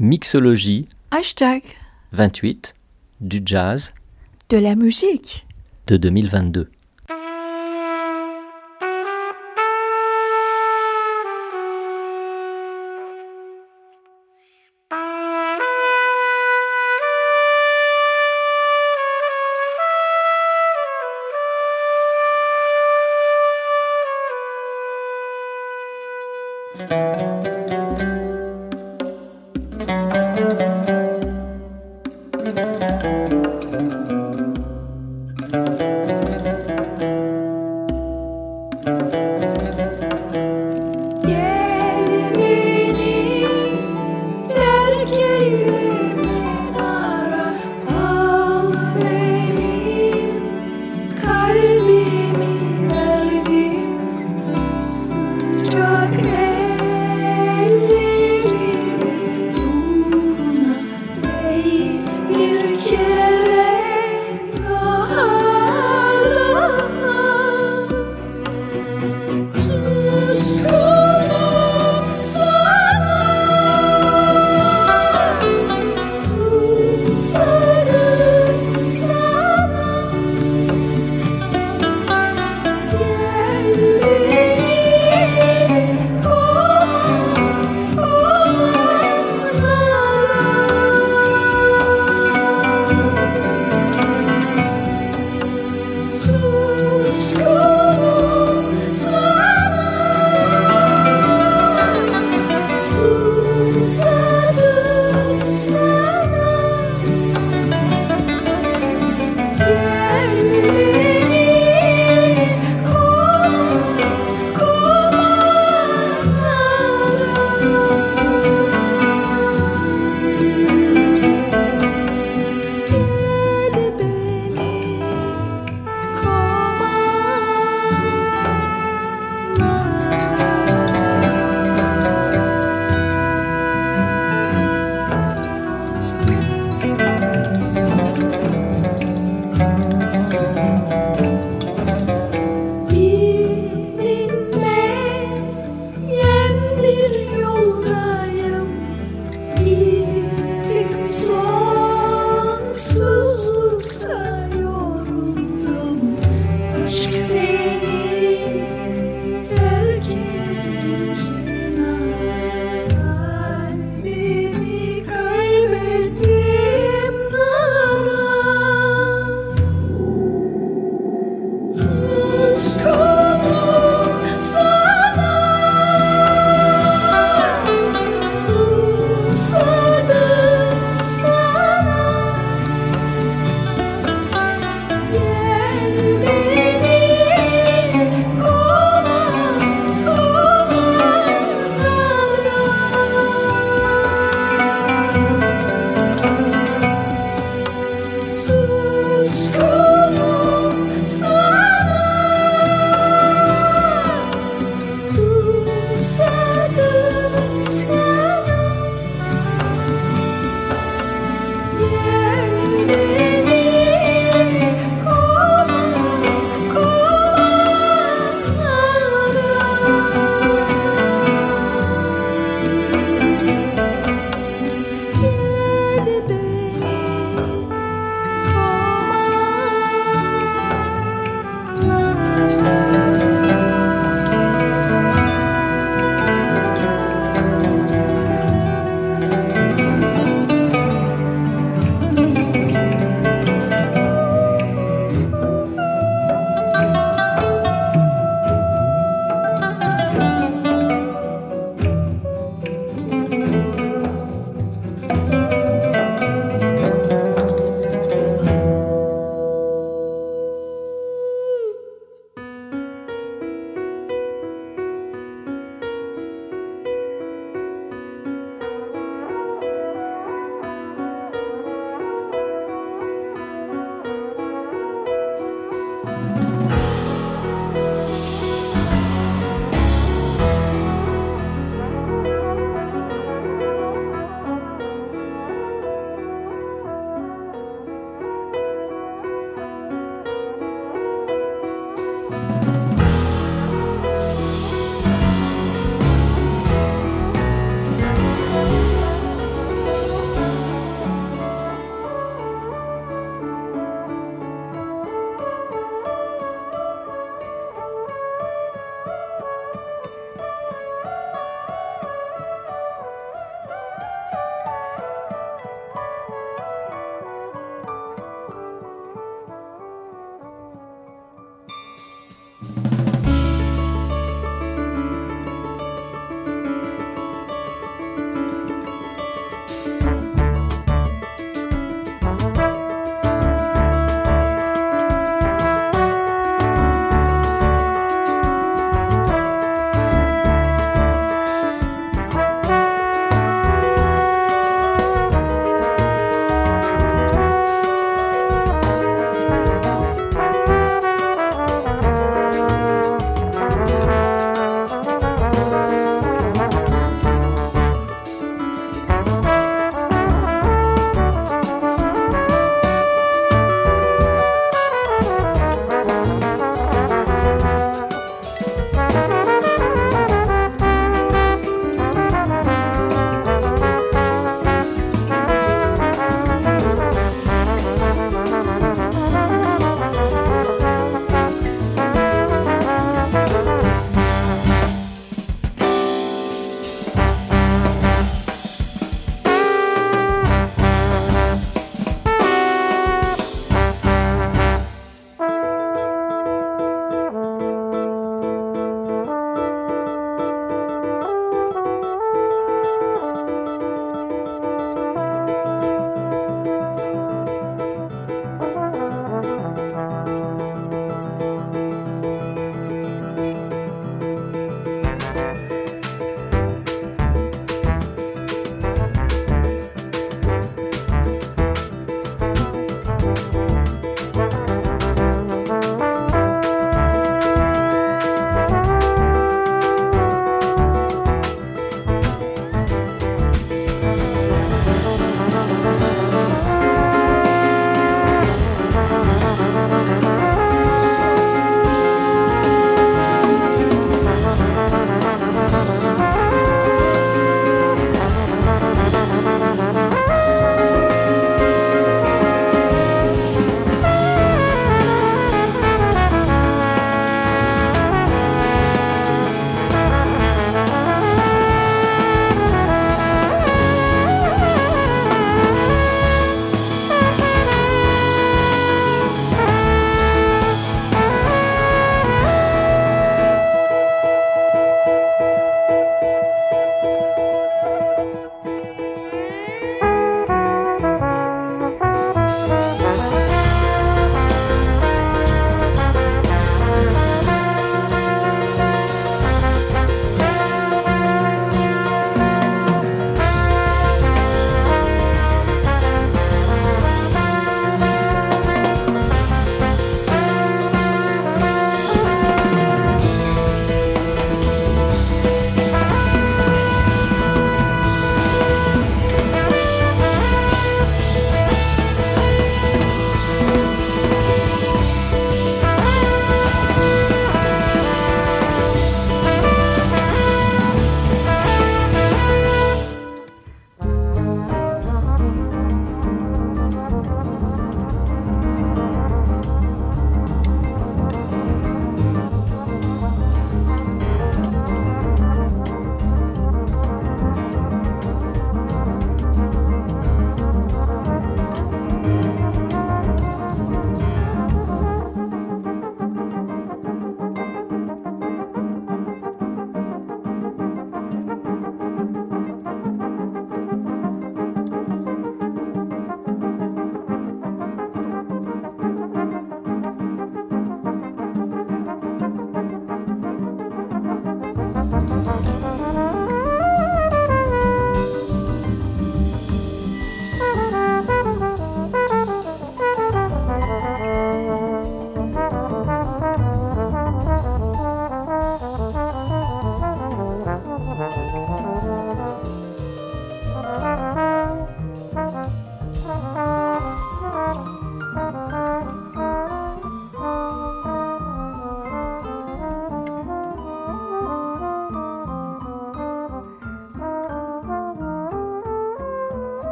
Mixologie Hashtag 28 du jazz de la musique. de 2022.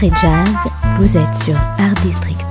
Et jazz, vous êtes sur Art District.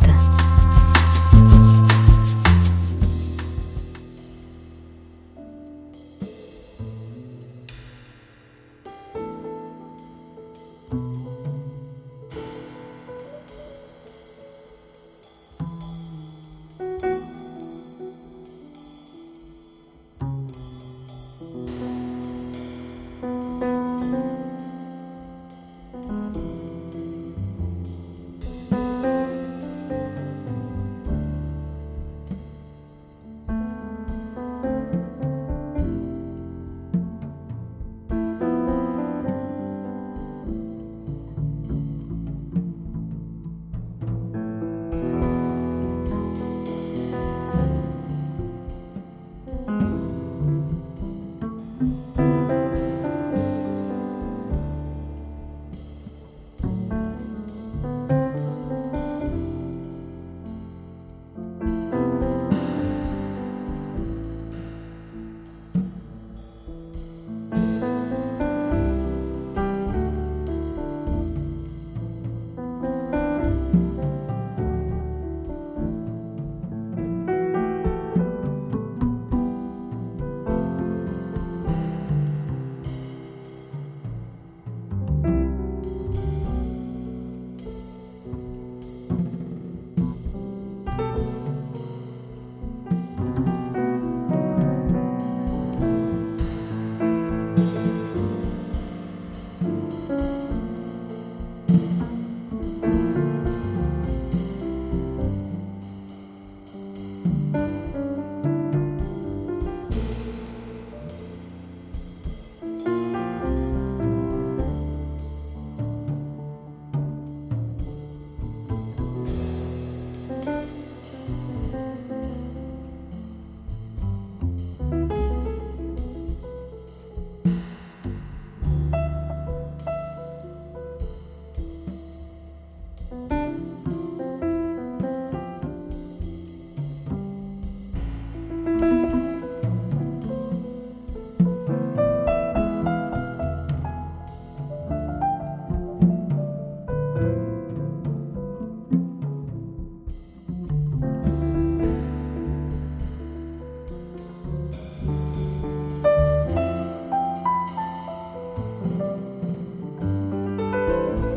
Was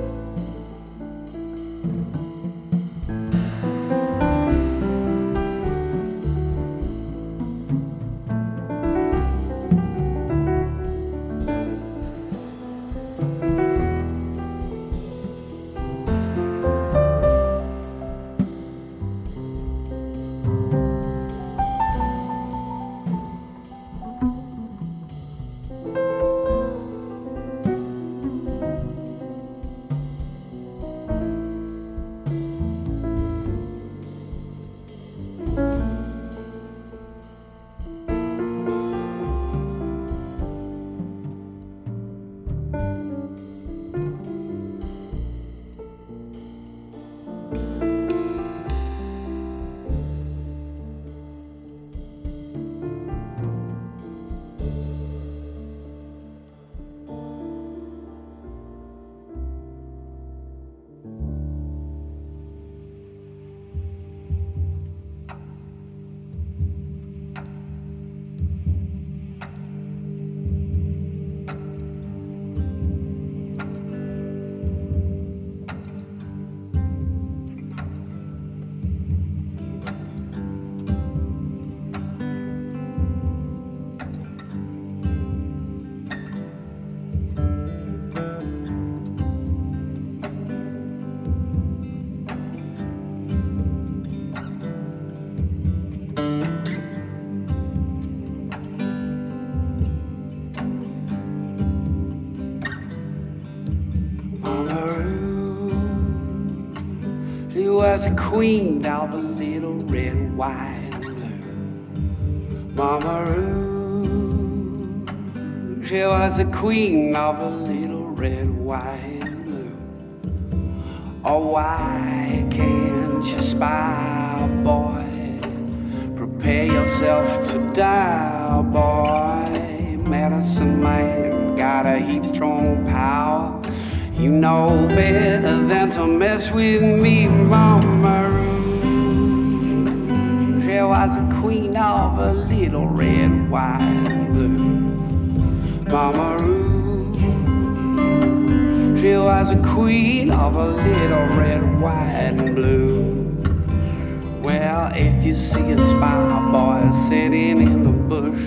queen of the little red wine blue. Mama Rose, she was the queen of the little red wine blue. Oh, why can't you spy, boy? Prepare yourself to die, boy. Medicine man got a heap strong power. You know better than to mess with me, Mama. She was the queen of a little red, white, and blue. Mama Roux. She was the queen of a little red, white, and blue. Well, if you see a spy boy sitting in the bush,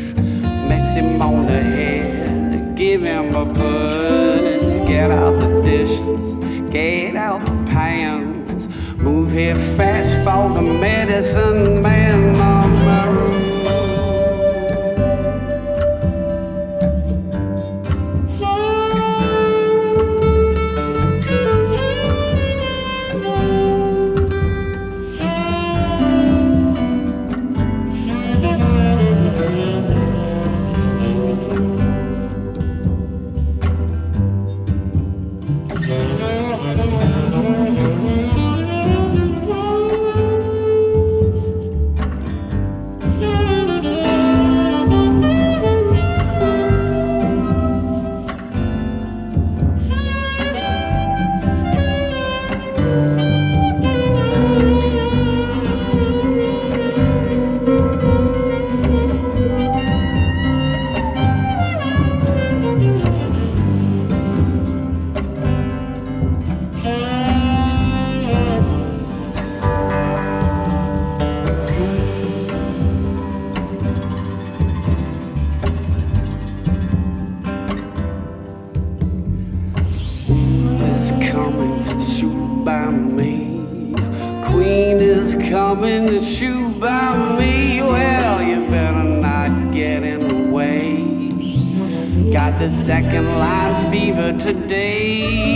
mess him on the head, give him a push, get out the conditions, get out the pounds. Move here fast for the medicine man. day.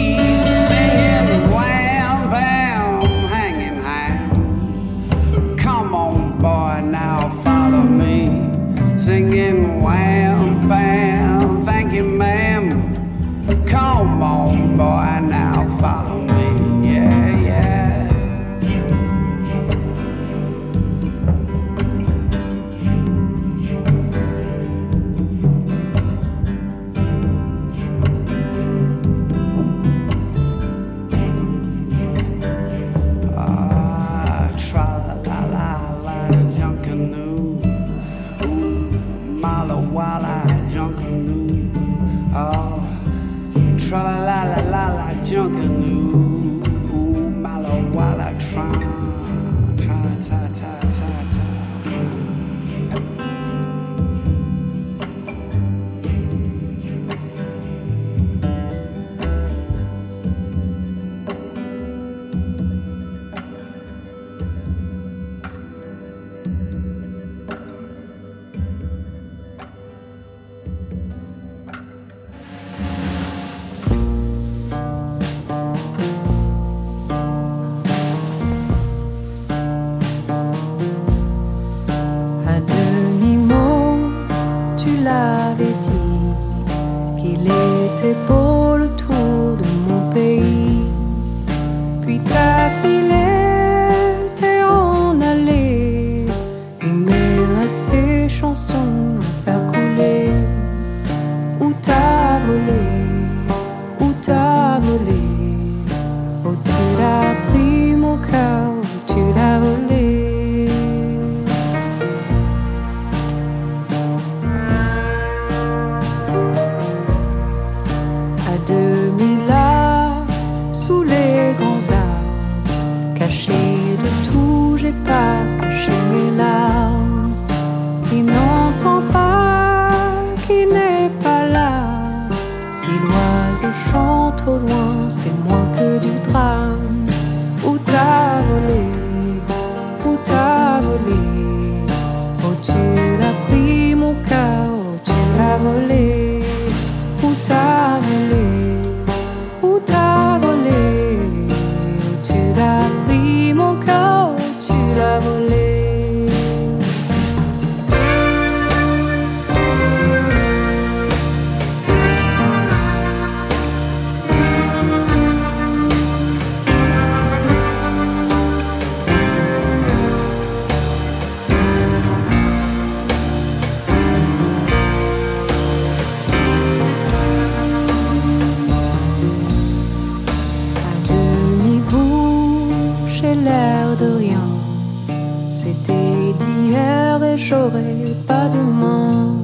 j'aurai pas de main.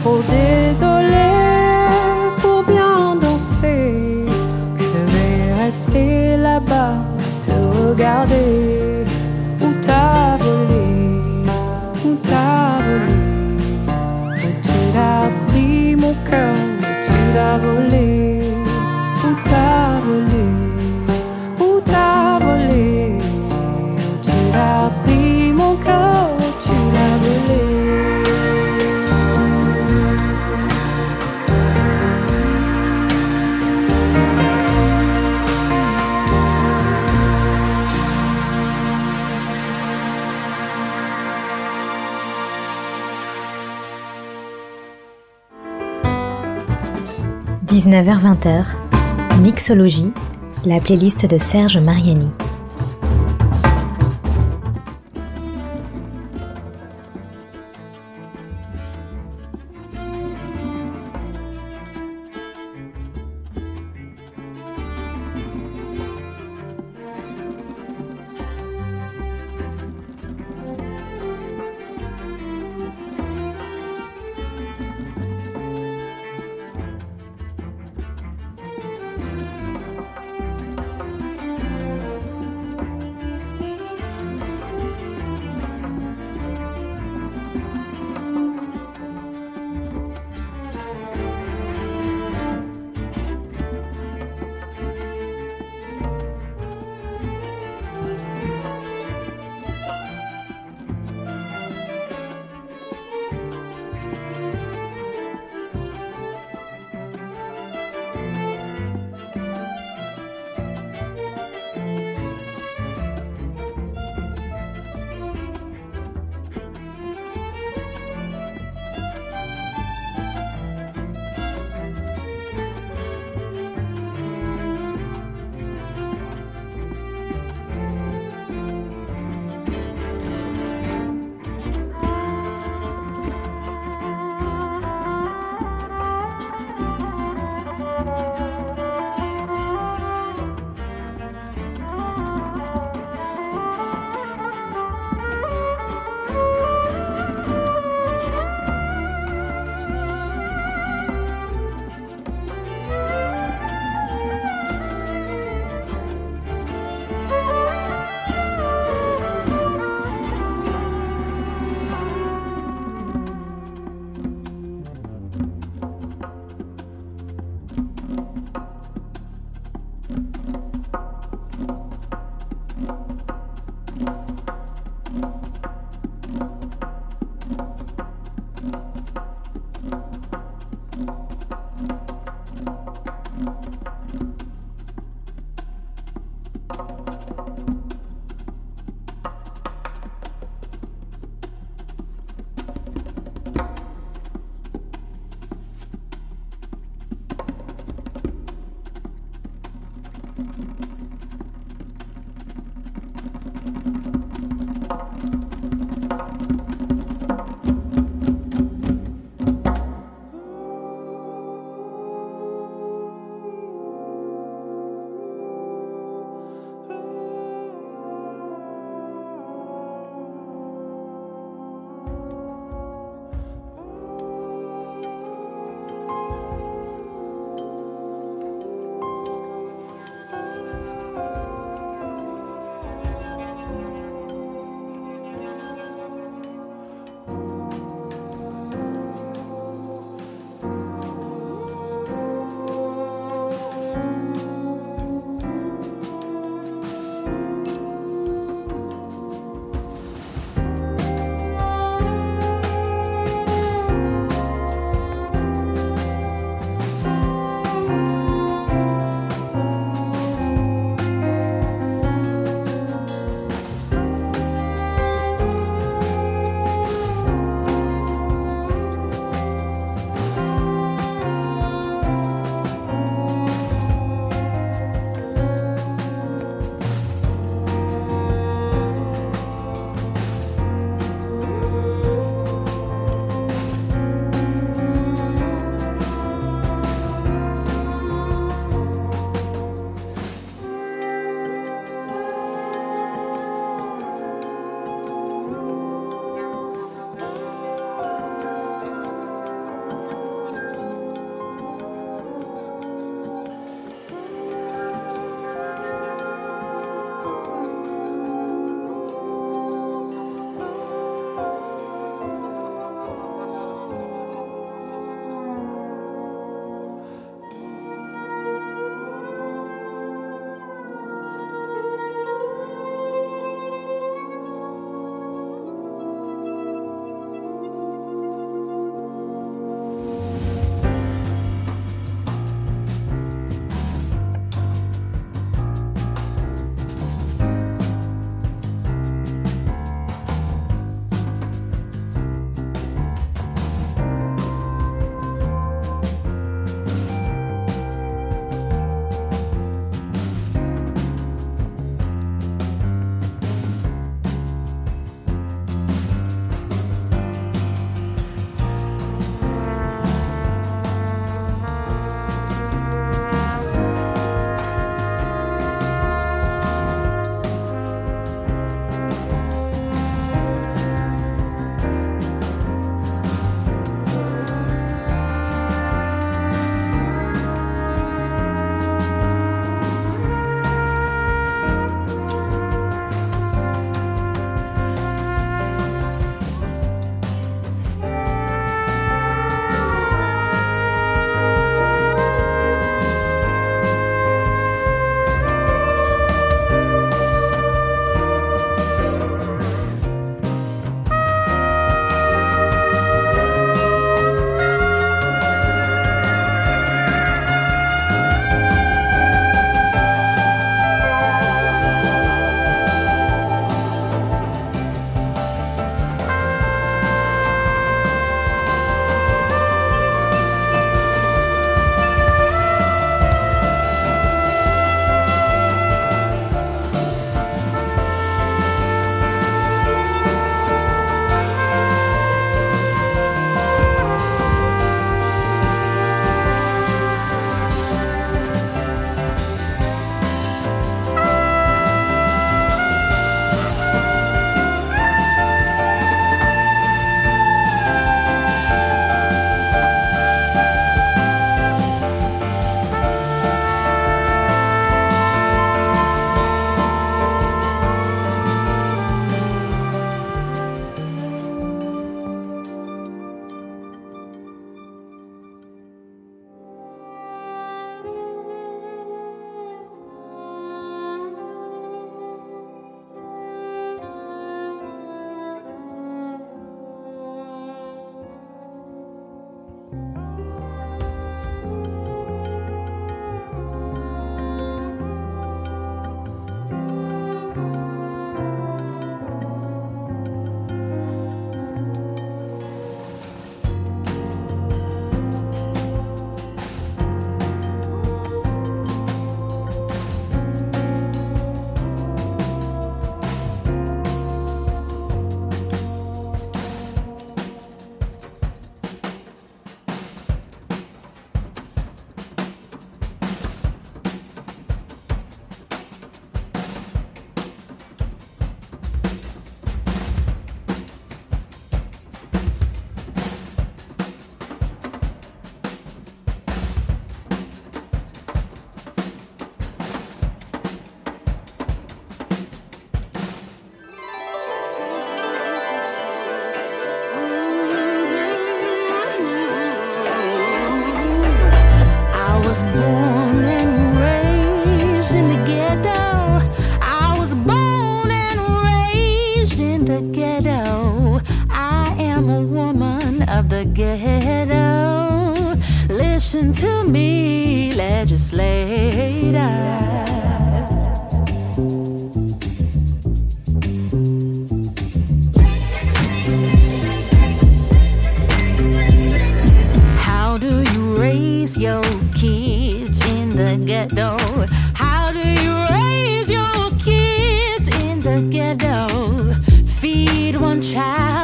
Trop désolé. 19h-20h, Mixologie, la playlist de Serge Mariani. Ghetto. I am a woman of the ghetto. Listen to me, legislator. How do you raise your kids in the ghetto? Child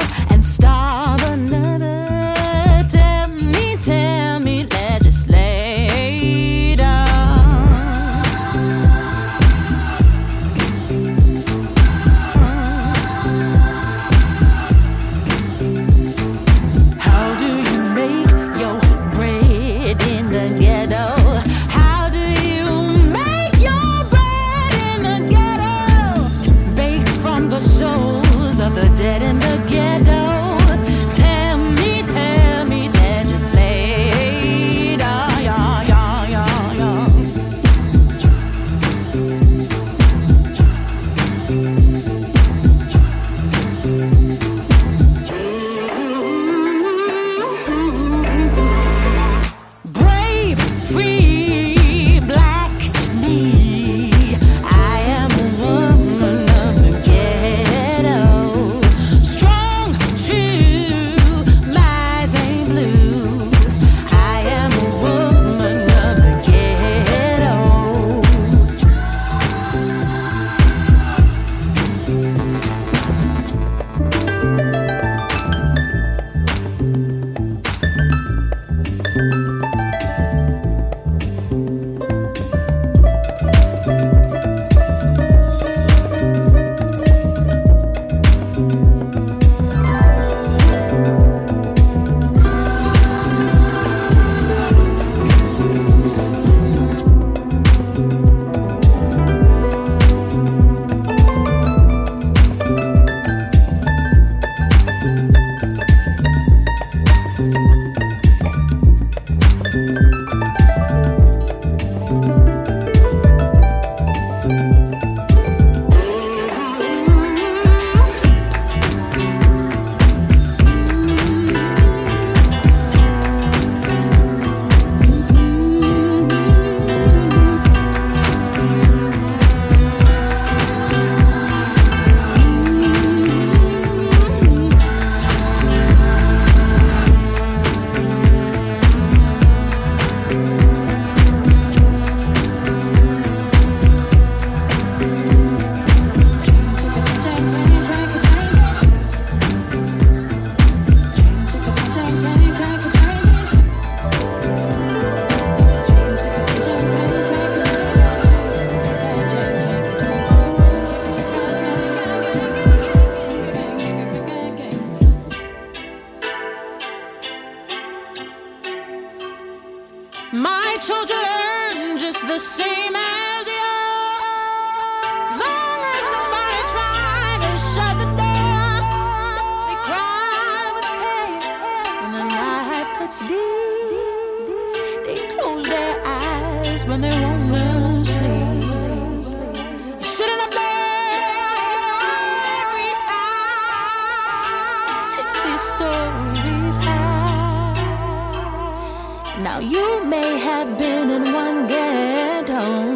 you may have been in one ghetto,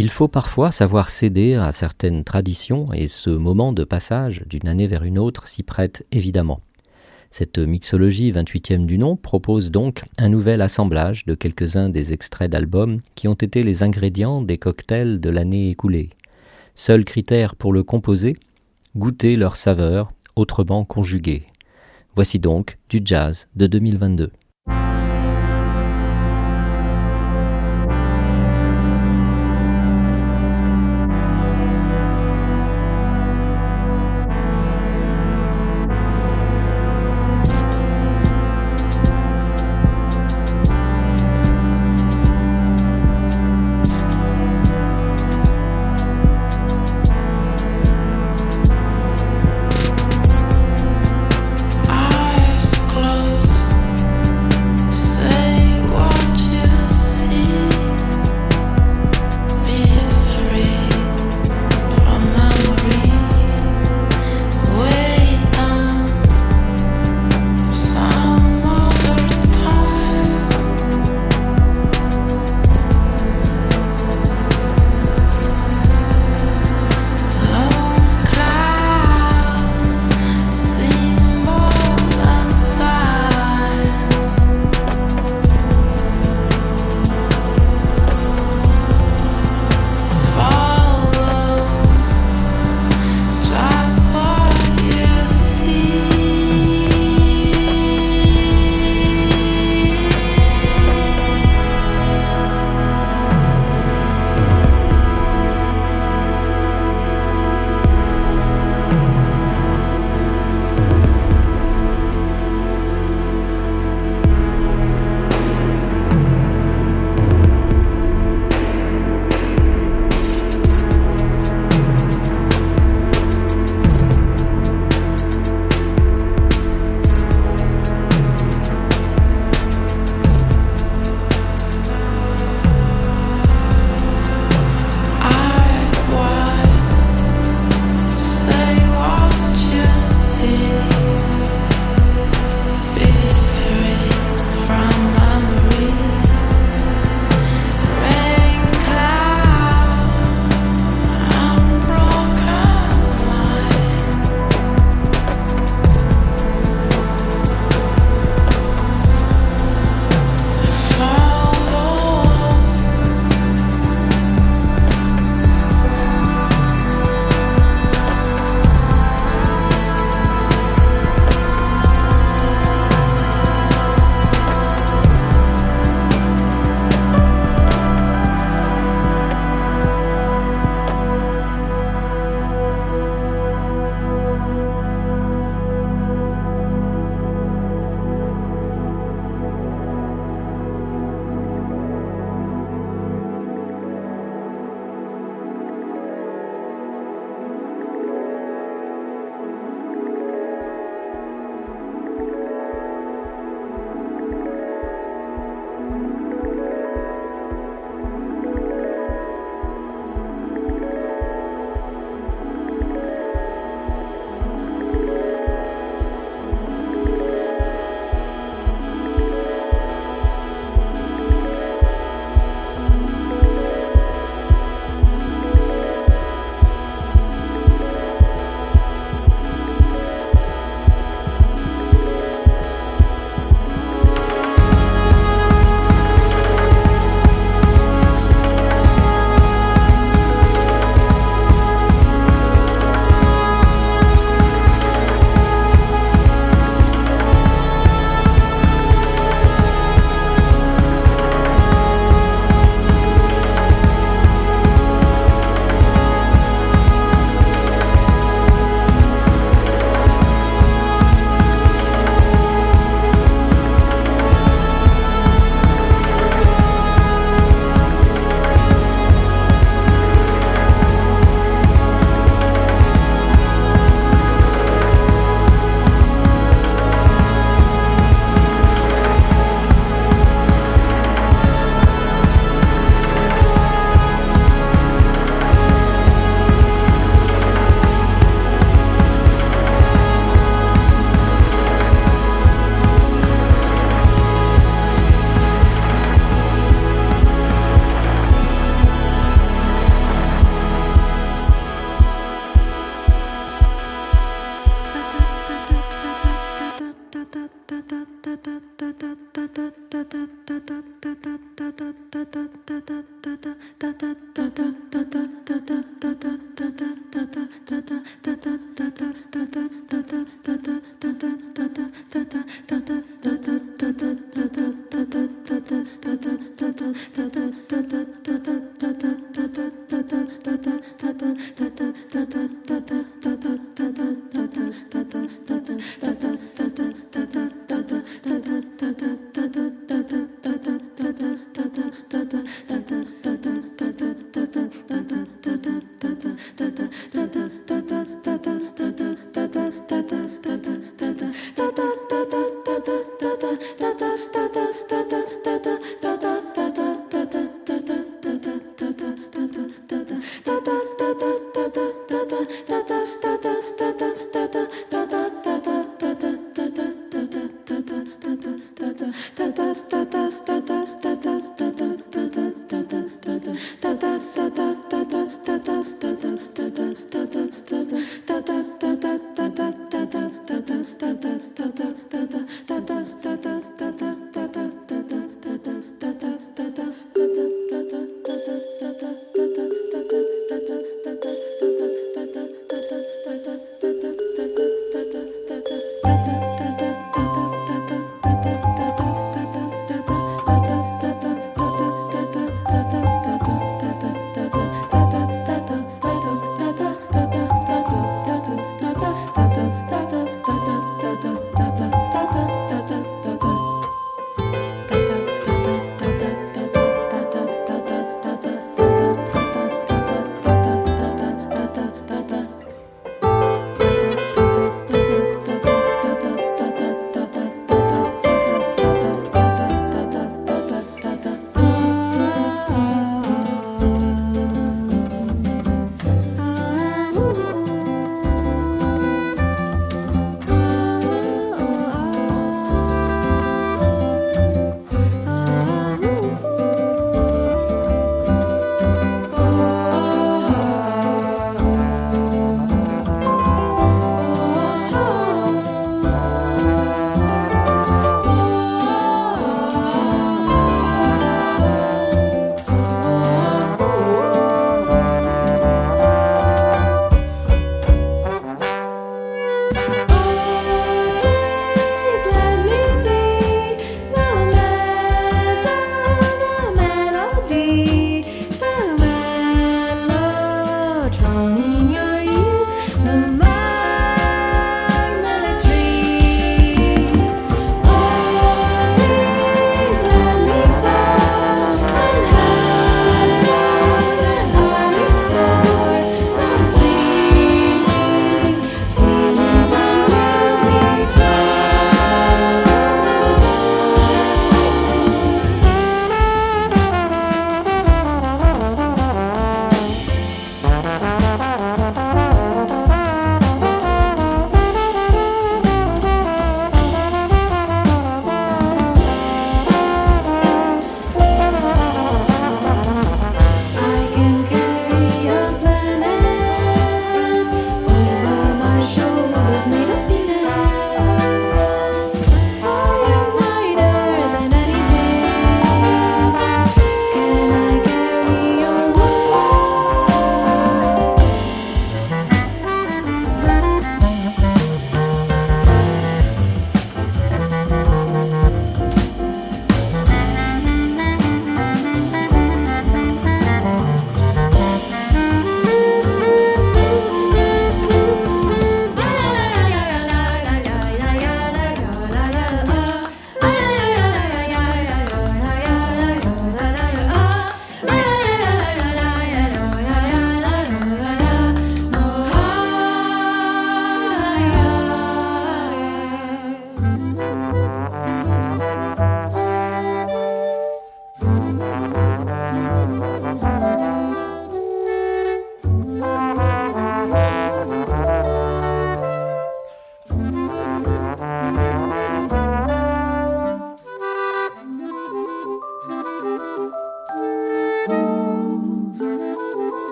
Il faut parfois savoir céder à certaines traditions et ce moment de passage d'une année vers une autre s'y prête évidemment. Cette mixologie 28e du nom propose donc un nouvel assemblage de quelques-uns des extraits d'albums qui ont été les ingrédients des cocktails de l'année écoulée. Seul critère pour le composer, goûter leur saveur autrement conjuguée. Voici donc du jazz de 2022.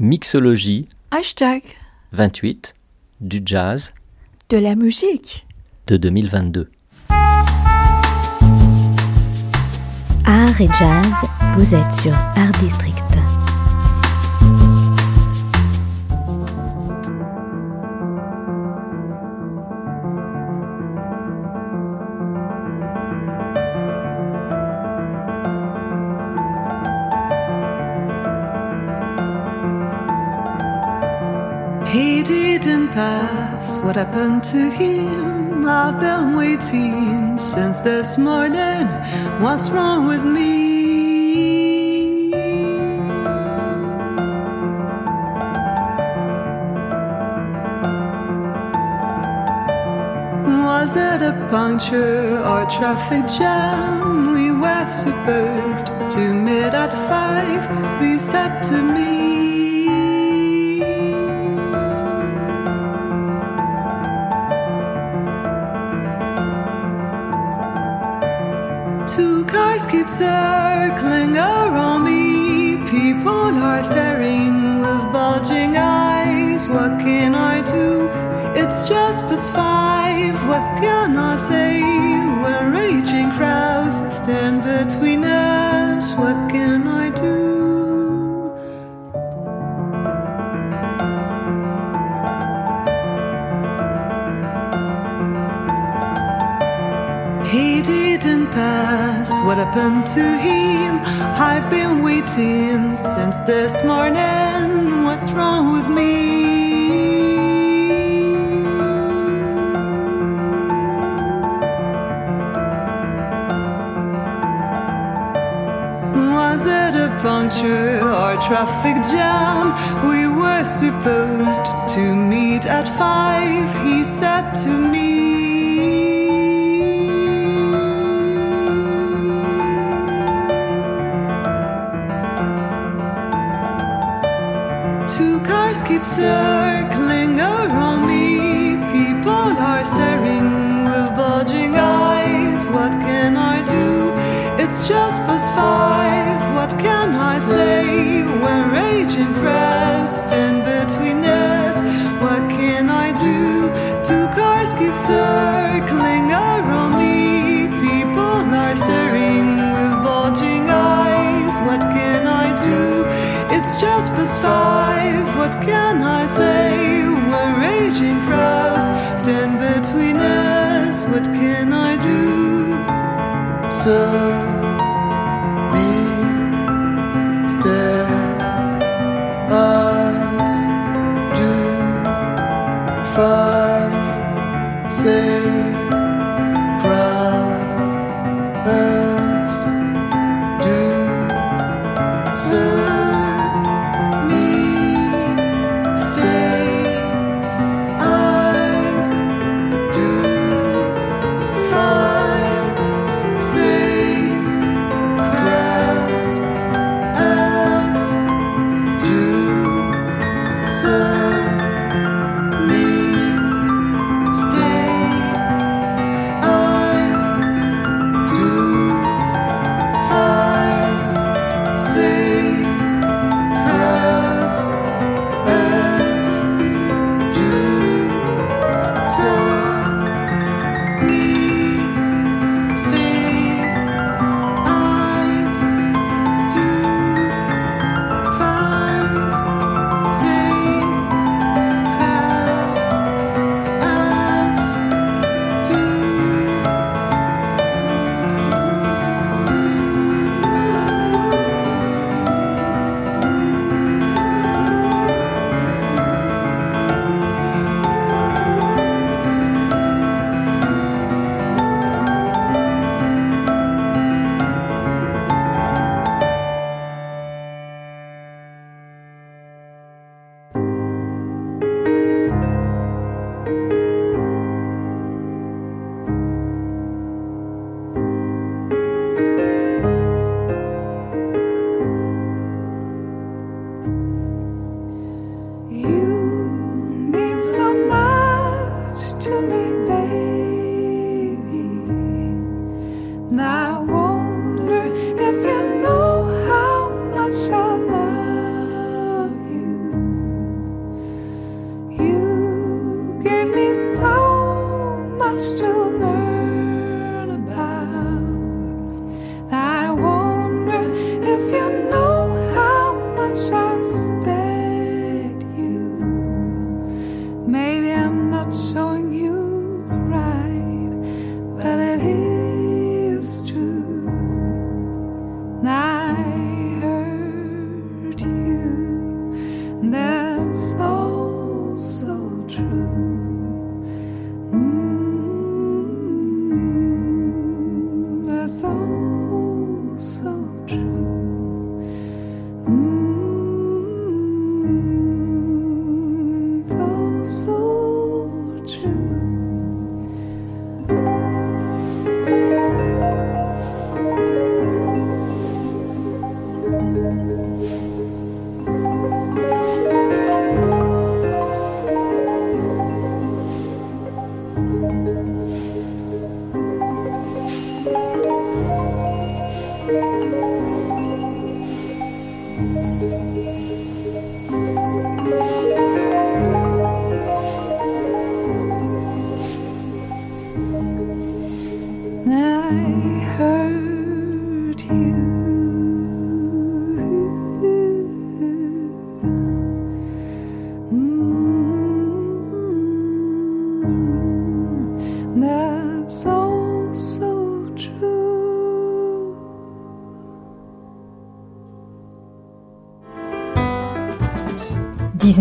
Mixologie Hashtag 28 du jazz de la musique. de 2022. Art et jazz, vous êtes sur Art District. Happened to him? I've been waiting since this morning. What's wrong with me? Was it a puncture or traffic jam? We were supposed to meet at five. He said to me. Keep circling around me. People are staring with bulging eyes. What can I do? It's just past five. To him? I've been waiting since this morning. What's wrong with me? Was it a puncture or traffic jam? We were supposed to meet at five. He said to me. Five. What can I say when raging crowds stand between us? What can I do? Two cars keep circling around me. People are staring with bulging eyes. What can I do? It's just past five. What can I say when raging crowds stand between us? What can I do? So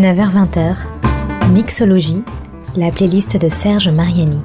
19h-20h, Mixologie, la playlist de Serge Mariani.